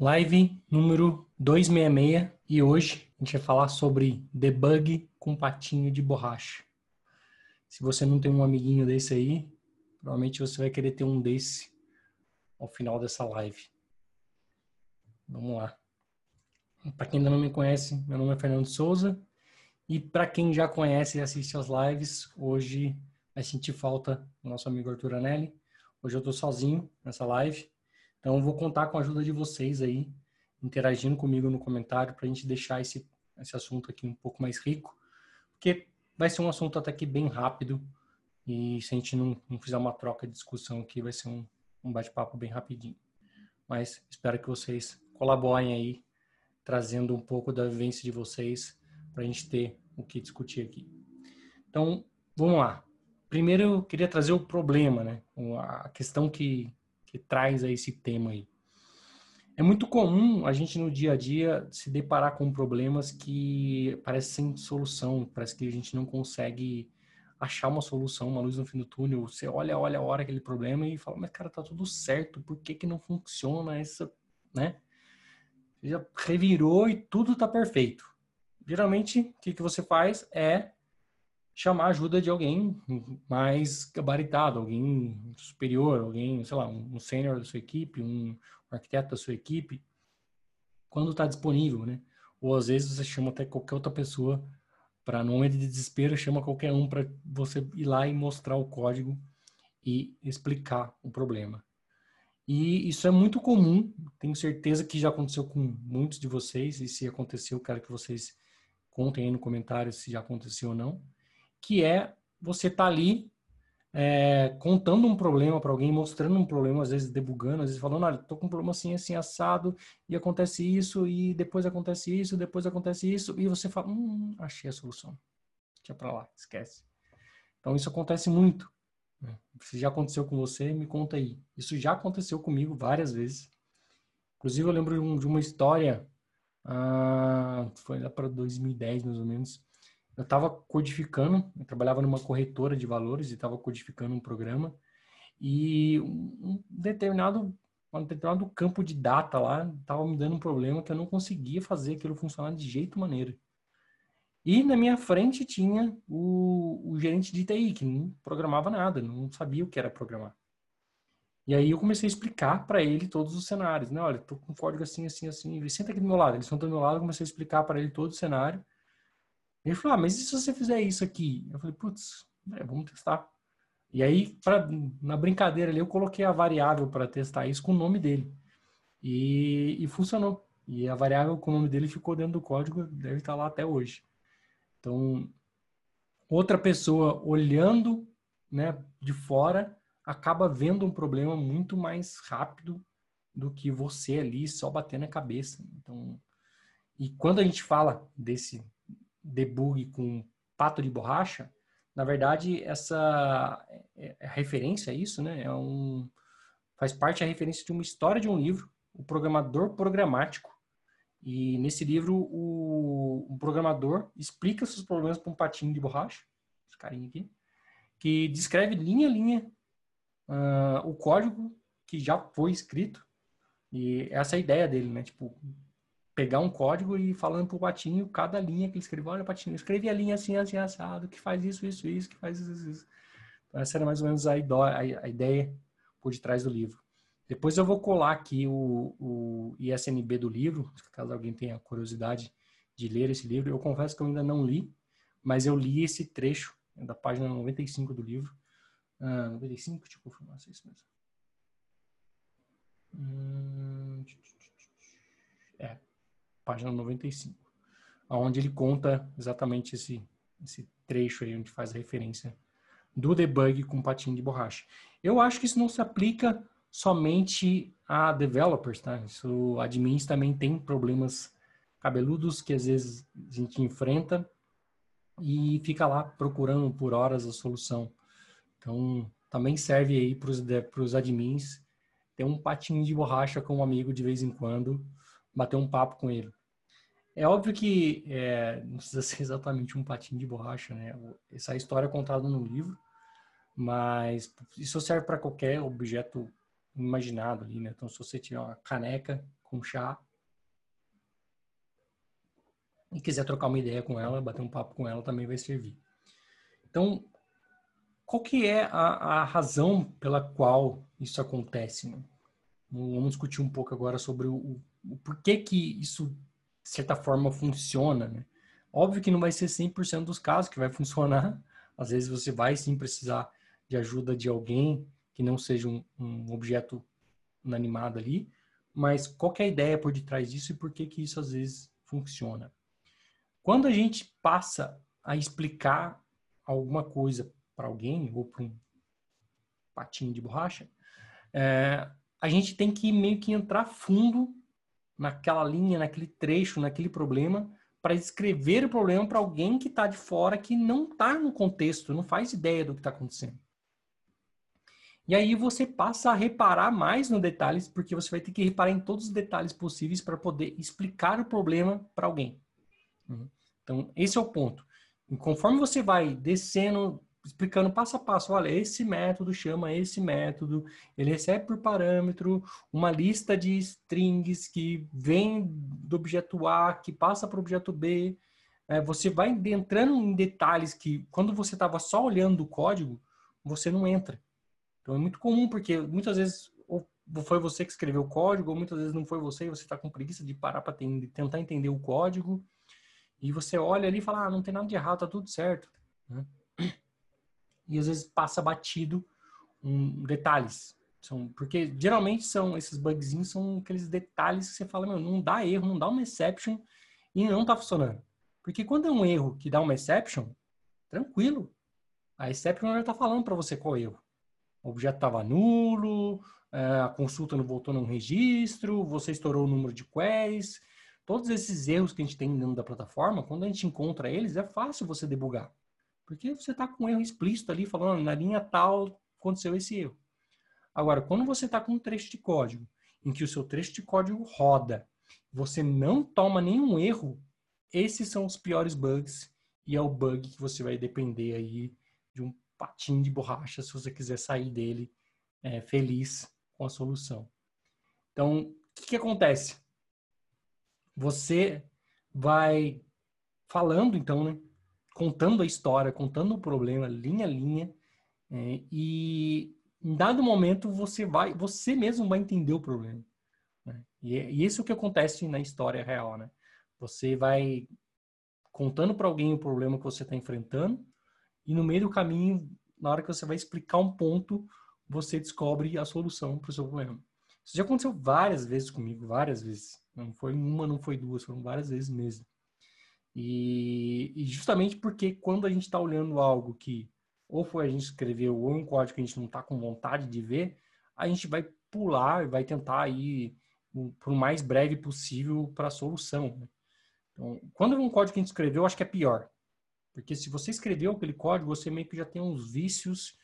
Live número 266 e hoje a gente vai falar sobre debug com patinho de borracha. Se você não tem um amiguinho desse aí, provavelmente você vai querer ter um desse ao final dessa live. Vamos lá. Para quem ainda não me conhece, meu nome é Fernando Souza e para quem já conhece e assiste as lives, hoje vai sentir falta do nosso amigo Arthur Anelli. Hoje eu estou sozinho nessa live então, vou contar com a ajuda de vocês aí, interagindo comigo no comentário, para a gente deixar esse, esse assunto aqui um pouco mais rico, porque vai ser um assunto até que bem rápido, e se a gente não, não fizer uma troca de discussão aqui, vai ser um, um bate-papo bem rapidinho. Mas espero que vocês colaborem aí, trazendo um pouco da vivência de vocês, para a gente ter o que discutir aqui. Então, vamos lá. Primeiro, eu queria trazer o problema, né? A questão que, que traz a esse tema aí. É muito comum a gente no dia a dia se deparar com problemas que parecem sem solução, parece que a gente não consegue achar uma solução, uma luz no fim do túnel. Você olha, olha a hora aquele problema e fala, mas cara, tá tudo certo, por que que não funciona essa, né? Já revirou e tudo tá perfeito. Geralmente, o que que você faz é chamar a ajuda de alguém mais gabaritado, alguém superior, alguém, sei lá, um sênior da sua equipe, um arquiteto da sua equipe, quando está disponível, né? Ou às vezes você chama até qualquer outra pessoa para no momento de desespero chama qualquer um para você ir lá e mostrar o código e explicar o problema. E isso é muito comum, tenho certeza que já aconteceu com muitos de vocês, e se aconteceu, quero que vocês contem aí no comentário se já aconteceu ou não que é você estar tá ali é, contando um problema para alguém, mostrando um problema, às vezes debugando, às vezes falando, olha, tô com um problema assim, assim, assado, e acontece isso, e depois acontece isso, depois acontece isso, e você fala, hum, achei a solução. Deixa para lá, esquece. Então isso acontece muito. Né? Se já aconteceu com você, me conta aí. Isso já aconteceu comigo várias vezes. Inclusive eu lembro de uma história, ah, foi lá para 2010 mais ou menos, eu estava codificando, eu trabalhava numa corretora de valores e estava codificando um programa e um determinado, um determinado campo de data lá estava me dando um problema que eu não conseguia fazer aquilo funcionar de jeito maneira. E na minha frente tinha o, o gerente de TI, que não programava nada, não sabia o que era programar. E aí eu comecei a explicar para ele todos os cenários, né? Olha, tô com código assim, assim, assim. Ele senta aqui do meu lado, ele senta do meu lado, eu comecei a explicar para ele todo o cenário. Ele falou, ah, mas e se você fizer isso aqui? Eu falei, putz, é, vamos testar. E aí, pra, na brincadeira ali, eu coloquei a variável para testar isso com o nome dele. E, e, funcionou. E a variável com o nome dele ficou dentro do código, deve estar lá até hoje. Então, outra pessoa olhando né, de fora acaba vendo um problema muito mais rápido do que você ali só batendo a cabeça. Então, e quando a gente fala desse debug com pato de borracha, na verdade, essa é, é referência a isso, né? É um, faz parte a referência de uma história de um livro, o programador programático. E nesse livro, o, o programador explica seus problemas para um patinho de borracha, esse carinha aqui, que descreve linha a linha uh, o código que já foi escrito. E essa é a ideia dele, né? Tipo, pegar um código e falando pro Patinho cada linha que ele escreveu, olha Patinho, escrevi a linha assim, assim, assado, que faz isso, isso, isso, que faz isso, isso. Então, essa era mais ou menos a, ideia por detrás do livro. Depois eu vou colar aqui o, o ISNB do livro, caso alguém tenha curiosidade de ler esse livro. Eu confesso que eu ainda não li, mas eu li esse trecho da página 95 do livro. Ah, 95? Deixa eu confirmar se é isso mesmo. Hum, é, página 95, onde ele conta exatamente esse, esse trecho aí onde faz a referência do debug com patinho de borracha. Eu acho que isso não se aplica somente a developers, tá? Isso, admins também tem problemas cabeludos que às vezes a gente enfrenta e fica lá procurando por horas a solução. Então, também serve aí para os admins ter um patinho de borracha com um amigo de vez em quando bater um papo com ele. É óbvio que é, não precisa ser exatamente um patinho de borracha, né? Essa história é contada no livro, mas isso serve para qualquer objeto imaginado ali, né? Então, se você tiver uma caneca com chá. E quiser trocar uma ideia com ela, bater um papo com ela, também vai servir. Então, qual que é a, a razão pela qual isso acontece? Né? Vamos discutir um pouco agora sobre o, o porquê que isso, de certa forma, funciona. Né? Óbvio que não vai ser 100% dos casos que vai funcionar. Às vezes você vai sim precisar de ajuda de alguém que não seja um, um objeto inanimado ali. Mas qual é a ideia por detrás disso e por que que isso às vezes funciona? Quando a gente passa a explicar alguma coisa para alguém ou para um patinho de borracha, é, a gente tem que meio que entrar fundo naquela linha, naquele trecho, naquele problema, para descrever o problema para alguém que está de fora, que não está no contexto, não faz ideia do que está acontecendo. E aí você passa a reparar mais nos detalhes, porque você vai ter que reparar em todos os detalhes possíveis para poder explicar o problema para alguém. Uhum. Então, esse é o ponto. E conforme você vai descendo explicando passo a passo, olha, esse método chama esse método, ele recebe por parâmetro uma lista de strings que vem do objeto A, que passa para o objeto B. É, você vai entrando em detalhes que, quando você estava só olhando o código, você não entra. Então é muito comum, porque muitas vezes ou foi você que escreveu o código, ou muitas vezes não foi você, e você está com preguiça de parar para tentar entender o código, e você olha ali e fala, ah, não tem nada de errado, tá tudo certo. Né? E às vezes passa batido um, detalhes. São, porque geralmente são esses bugzinhos são aqueles detalhes que você fala, meu, não dá erro, não dá uma exception e não tá funcionando. Porque quando é um erro que dá uma exception, tranquilo. A exception já tá falando para você qual o erro. O objeto estava nulo, é, a consulta não voltou num registro, você estourou o número de queries. Todos esses erros que a gente tem dentro da plataforma, quando a gente encontra eles, é fácil você debugar. Porque você está com um erro explícito ali, falando na linha tal aconteceu esse erro. Agora, quando você está com um trecho de código em que o seu trecho de código roda, você não toma nenhum erro, esses são os piores bugs e é o bug que você vai depender aí de um patinho de borracha se você quiser sair dele é, feliz com a solução. Então, o que, que acontece? Você vai falando, então, né? Contando a história, contando o problema, linha a linha, é, e em dado momento você vai, você mesmo vai entender o problema. Né? E, é, e isso é o que acontece na história real, né? Você vai contando para alguém o problema que você está enfrentando, e no meio do caminho, na hora que você vai explicar um ponto, você descobre a solução para o seu problema. Isso já aconteceu várias vezes comigo, várias vezes. Não foi uma, não foi duas, foram várias vezes mesmo. E, e justamente porque quando a gente está olhando algo que ou foi a gente escreveu ou um código que a gente não está com vontade de ver, a gente vai pular e vai tentar ir por mais breve possível para a solução. Né? Então, quando é um código que a gente escreveu, eu acho que é pior. Porque se você escreveu aquele código, você meio que já tem uns vícios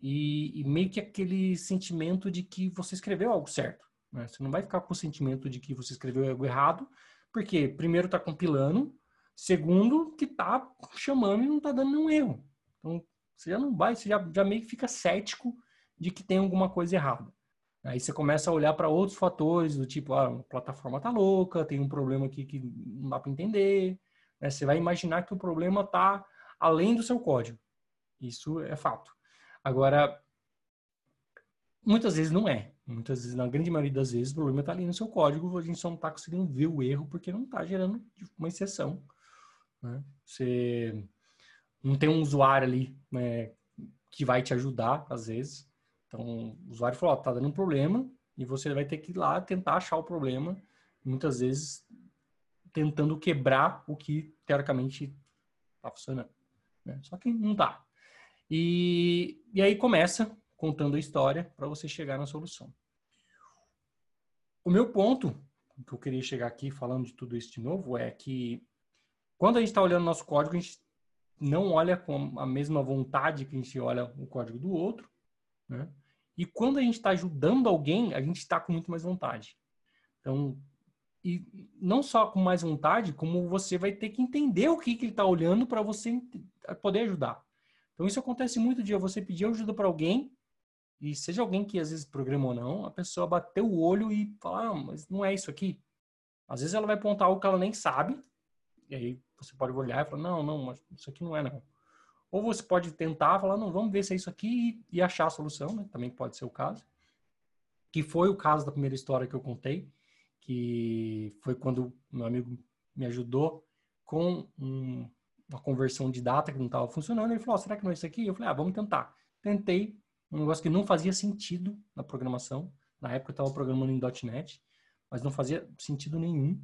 e, e meio que aquele sentimento de que você escreveu algo certo. Né? Você não vai ficar com o sentimento de que você escreveu algo errado, porque primeiro está compilando, Segundo, que tá chamando e não tá dando nenhum erro. Então, você já não vai, você já, já meio que fica cético de que tem alguma coisa errada. Aí você começa a olhar para outros fatores, do tipo, ah, a plataforma tá louca, tem um problema aqui que não dá para entender. Né? Você vai imaginar que o problema tá além do seu código. Isso é fato. Agora, muitas vezes não é. Muitas vezes, na grande maioria das vezes, o problema está ali no seu código, a gente só não está conseguindo ver o erro porque não está gerando uma exceção né? Você não tem um usuário ali né, que vai te ajudar, às vezes. Então, o usuário falou, ó, tá dando um problema, e você vai ter que ir lá tentar achar o problema, muitas vezes tentando quebrar o que teoricamente está funcionando. Né? Só que não dá. E, e aí começa contando a história para você chegar na solução. O meu ponto, que eu queria chegar aqui falando de tudo isso de novo, é que quando a gente está olhando nosso código, a gente não olha com a mesma vontade que a gente olha o código do outro, né? E quando a gente está ajudando alguém, a gente está com muito mais vontade. Então, e não só com mais vontade, como você vai ter que entender o que, que ele está olhando para você poder ajudar. Então, isso acontece muito de você pedir ajuda para alguém e seja alguém que às vezes programa ou não, a pessoa bater o olho e falar, ah, mas não é isso aqui. Às vezes ela vai apontar algo que ela nem sabe, e aí você pode olhar e falar, não, não, mas isso aqui não é não. Ou você pode tentar falar, não, vamos ver se é isso aqui e, e achar a solução, né? Também pode ser o caso. Que foi o caso da primeira história que eu contei, que foi quando meu amigo me ajudou com um, uma conversão de data que não estava funcionando. Ele falou, oh, será que não é isso aqui? Eu falei, ah, vamos tentar. Tentei, um negócio que não fazia sentido na programação. Na época eu estava programando em .NET, mas não fazia sentido nenhum.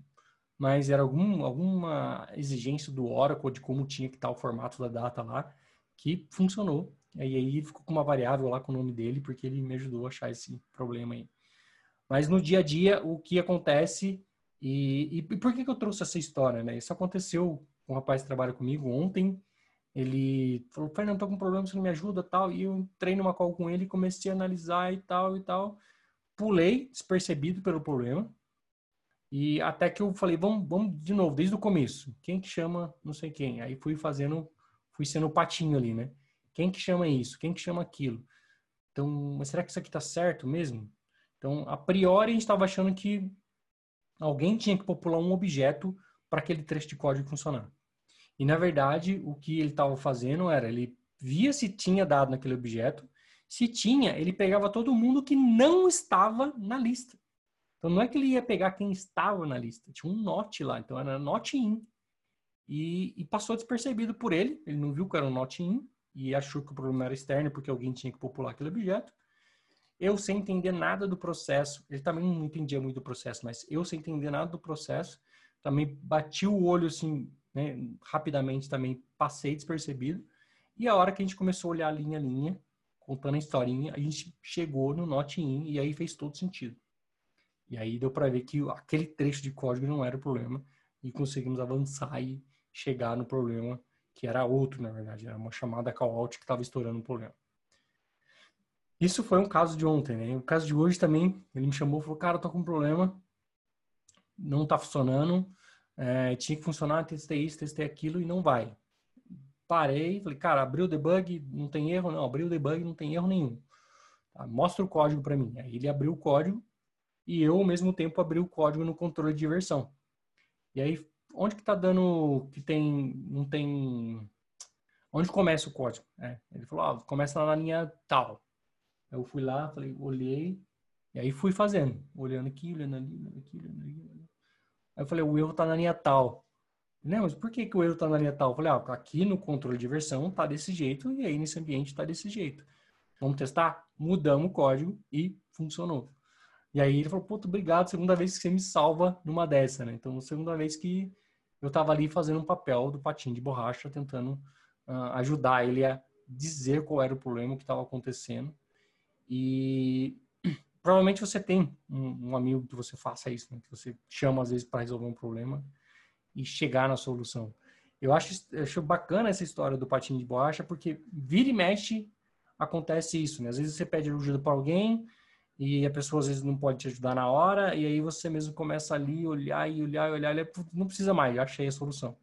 Mas era algum, alguma exigência do Oracle de como tinha que estar o formato da data lá, que funcionou. E aí ficou com uma variável lá com o nome dele, porque ele me ajudou a achar esse problema aí. Mas no dia a dia, o que acontece, e, e por que, que eu trouxe essa história, né? Isso aconteceu com um rapaz que trabalha comigo ontem, ele falou, Fernando, tô com um problema, você não me ajuda, tal, e eu entrei numa call com ele, comecei a analisar e tal, e tal, pulei, despercebido pelo problema, e até que eu falei, vamos, vamos de novo, desde o começo, quem que chama não sei quem, aí fui fazendo, fui sendo o patinho ali, né, quem que chama isso, quem que chama aquilo, então, mas será que isso aqui tá certo mesmo? Então, a priori, a gente estava achando que alguém tinha que popular um objeto para aquele trecho de código funcionar. E, na verdade, o que ele estava fazendo era, ele via se tinha dado naquele objeto, se tinha, ele pegava todo mundo que não estava na lista. Então, não é que ele ia pegar quem estava na lista, tinha um not lá, então era not in. E, e passou despercebido por ele, ele não viu que era um not in, e achou que o problema era externo porque alguém tinha que popular aquele objeto eu sem entender nada do processo, ele também não entendia muito do processo, mas eu sem entender nada do processo, também bati o olho assim, né, rapidamente também passei despercebido. E a hora que a gente começou a olhar linha a linha, contando a historinha, a gente chegou no not in e aí fez todo sentido. E aí deu para ver que aquele trecho de código não era o problema e conseguimos avançar e chegar no problema que era outro, na verdade, era uma chamada call out que estava estourando o problema. Isso foi um caso de ontem, né? O caso de hoje também, ele me chamou e falou, cara, eu tô com um problema, não tá funcionando, é, tinha que funcionar, testei isso, testei aquilo e não vai. Parei, falei, cara, abriu o debug, não tem erro, não, abriu o debug, não tem erro nenhum. Tá, mostra o código para mim. Aí ele abriu o código e eu, ao mesmo tempo, abri o código no controle de versão. E aí, onde que tá dando que tem, não tem... Onde começa o código? É, ele falou, ah, começa lá na linha tal. Eu fui lá, falei, olhei, e aí fui fazendo, olhando aqui, olhando ali, olhando aqui, olhando ali. Aí eu falei, o erro tá na linha tal. Não, mas por que, que o erro tá na linha tal? Eu falei, ah, aqui no controle de versão tá desse jeito, e aí nesse ambiente tá desse jeito. Vamos testar? Mudamos o código e funcionou. E aí ele falou, puto, obrigado, segunda vez que você me salva numa dessa, né? Então, segunda vez que eu tava ali fazendo um papel do patinho de borracha, tentando uh, ajudar ele a dizer qual era o problema que estava acontecendo e provavelmente você tem um, um, amigo que você faça isso, né? que você chama às vezes para resolver um problema e chegar na solução. Eu acho, eu acho bacana essa história do patinho de borracha, porque vira e mexe acontece isso, né? Às vezes você pede ajuda para alguém e a pessoa às vezes não pode te ajudar na hora e aí você mesmo começa ali olhar e olhar e olhar, e não precisa mais, já achei a solução.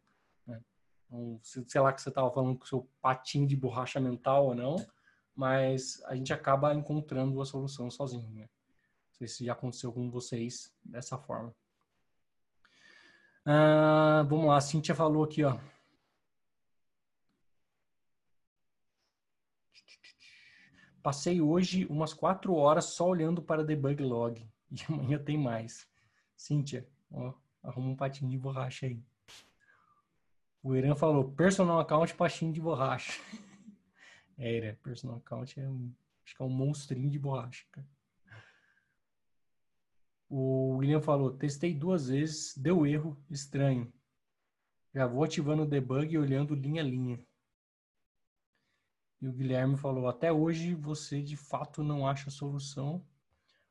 Né? Então, sei lá que você estava falando com o seu patinho de borracha mental ou não, mas a gente acaba encontrando a solução sozinho, né? Não sei se já aconteceu com vocês dessa forma. Ah, vamos lá, a Cintia falou aqui, ó. Passei hoje umas quatro horas só olhando para debug log. E amanhã tem mais. Cíntia, ó, arruma um patinho de borracha aí. O Irã falou, personal account patinho de borracha. Era, personal account é um, acho que é um monstrinho de borracha, cara. O William falou, testei duas vezes, deu erro, estranho. Já vou ativando o debug e olhando linha a linha. E o Guilherme falou, até hoje você de fato não acha solução.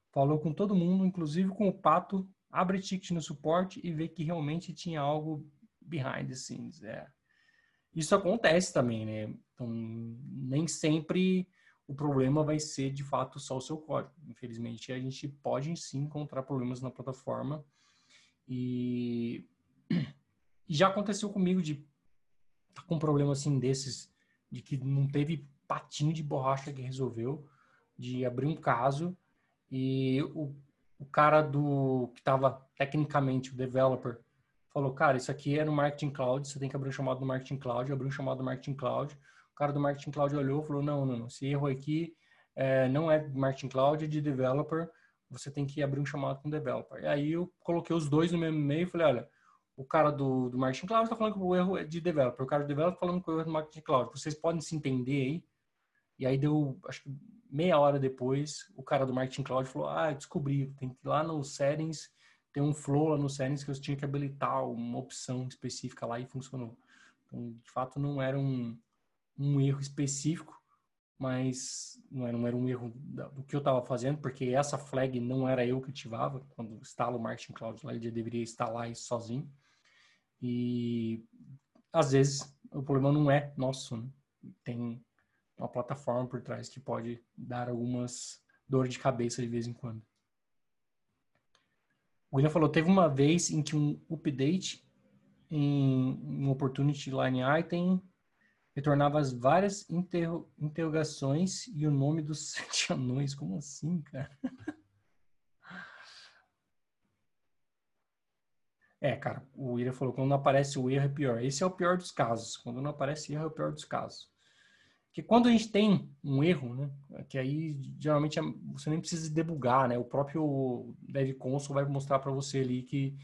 Falou com todo mundo, inclusive com o Pato, abre ticket no suporte e vê que realmente tinha algo behind the scenes. É. Isso acontece também, né? Então, nem sempre o problema vai ser de fato só o seu código. Infelizmente, a gente pode sim encontrar problemas na plataforma e, e já aconteceu comigo de tá com um problema assim desses, de que não teve patinho de borracha que resolveu, de abrir um caso e o, o cara do que estava tecnicamente o developer falou, cara, isso aqui é no Marketing Cloud, você tem que abrir um chamado no Marketing Cloud, abriu um chamado no Marketing Cloud. O cara do Marketing Cloud olhou falou, não, não, não, esse erro aqui é, não é Marketing Cloud, é de developer, você tem que abrir um chamado com developer. E aí eu coloquei os dois no mesmo e-mail e falei, olha, o cara do, do Marketing Cloud está falando que o erro é de developer, o cara do developer falando que o erro é do Marketing Cloud. Vocês podem se entender aí? E aí deu, acho que meia hora depois, o cara do Marketing Cloud falou, ah, descobri, tem que ir lá no settings tem um flow lá no settings que eu tinha que habilitar uma opção específica lá e funcionou. Então, de fato, não era um, um erro específico, mas não era, não era um erro do que eu estava fazendo, porque essa flag não era eu que ativava. Quando instalo o Marketing Cloud lá, ele já deveria instalar isso sozinho. E às vezes o problema não é nosso, né? tem uma plataforma por trás que pode dar algumas dores de cabeça de vez em quando. O William falou, teve uma vez em que um update em um opportunity line item retornava as várias interro interrogações e o nome dos sete anões. Como assim, cara? É, cara, o William falou, quando não aparece o erro é pior. Esse é o pior dos casos. Quando não aparece erro é o pior dos casos. Que quando a gente tem um erro, né, que aí geralmente é, você nem precisa debugar, né? O próprio Dev Console vai mostrar para você ali que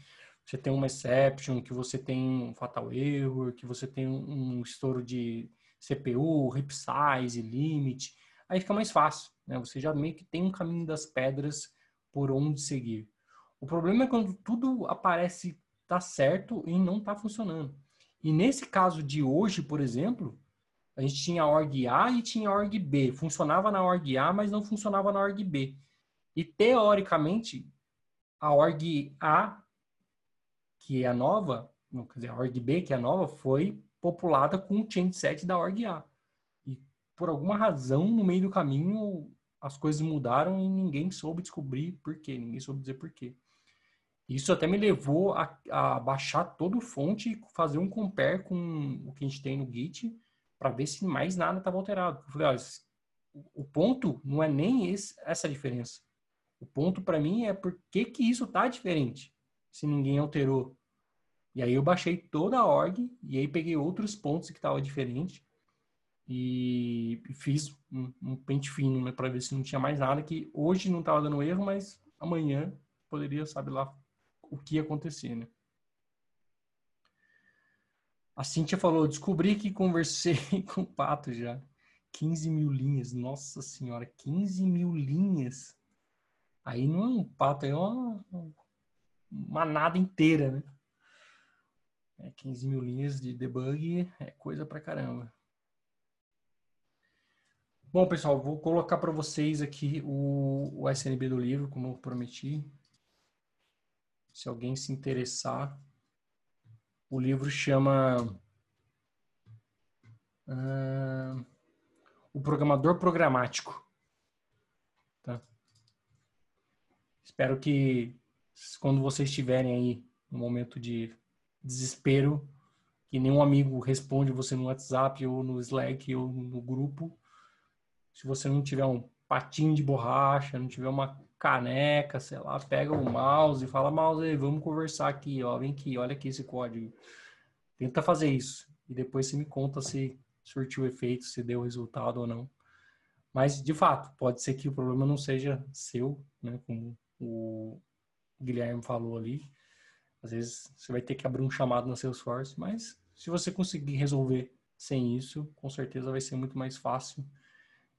você tem uma exception, que você tem um fatal error, que você tem um estouro de CPU, heap size, limit. Aí fica mais fácil, né? Você já meio que tem um caminho das pedras por onde seguir. O problema é quando tudo aparece tá certo e não tá funcionando. E nesse caso de hoje, por exemplo, a gente tinha org A e tinha org B. Funcionava na org A, mas não funcionava na org B. E teoricamente, a org A, que é a nova, quer dizer, a org B, que é a nova, foi populada com o change set da org A. E por alguma razão, no meio do caminho, as coisas mudaram e ninguém soube descobrir por quê, ninguém soube dizer por quê. Isso até me levou a, a baixar todo o fonte e fazer um compare com o que a gente tem no Git para ver se mais nada estava alterado. Eu falei, olha, o ponto não é nem esse, essa diferença. O ponto para mim é por que, que isso está diferente, se ninguém alterou. E aí eu baixei toda a org e aí peguei outros pontos que estavam diferentes e fiz um, um pente fino né, para ver se não tinha mais nada que hoje não estava dando erro, mas amanhã poderia, sabe lá, o que ia acontecer, né? A Cintia falou, descobri que conversei com o Pato já. 15 mil linhas, nossa senhora, 15 mil linhas. Aí não é um pato, é uma manada inteira, né? É 15 mil linhas de debug é coisa pra caramba. Bom, pessoal, vou colocar para vocês aqui o, o SNB do livro, como eu prometi. Se alguém se interessar, o livro chama uh, O Programador Programático. Tá? Espero que quando vocês estiverem aí no momento de desespero, que nenhum amigo responde você no WhatsApp ou no Slack ou no grupo, se você não tiver um patinho de borracha, não tiver uma caneca, sei lá, pega o mouse e fala, mouse, vamos conversar aqui, ó, vem aqui, olha aqui esse código. Tenta fazer isso e depois você me conta se surtiu efeito, se deu resultado ou não. Mas, de fato, pode ser que o problema não seja seu, né, como o Guilherme falou ali. Às vezes você vai ter que abrir um chamado no Salesforce, mas se você conseguir resolver sem isso, com certeza vai ser muito mais fácil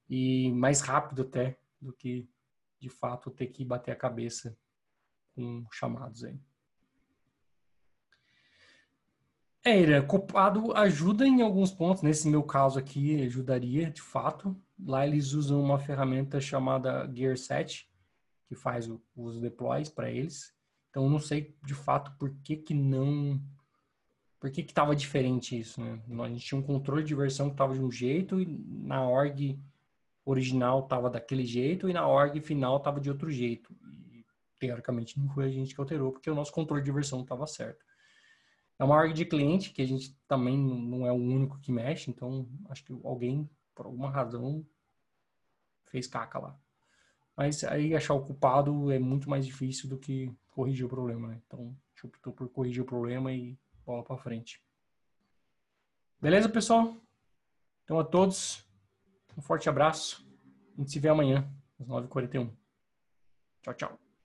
e mais rápido até do que de fato ter que bater a cabeça com chamados aí. É, Ira, Copado ajuda em alguns pontos. Nesse meu caso aqui, ajudaria, de fato. Lá eles usam uma ferramenta chamada GearSet, que faz os deploys para eles. Então, não sei, de fato, por que que não... Por que que estava diferente isso, né? A gente tinha um controle de versão que estava de um jeito e na org original estava daquele jeito e na org final estava de outro jeito. E, teoricamente não foi a gente que alterou, porque o nosso controle de versão estava certo. É uma org de cliente, que a gente também não é o único que mexe, então acho que alguém, por alguma razão, fez caca lá. Mas aí achar o culpado é muito mais difícil do que corrigir o problema, né? Então, a gente optou por corrigir o problema e bola para frente. Beleza, pessoal? Então, a todos, um forte abraço. A gente se vê amanhã, às 9h41. Tchau, tchau.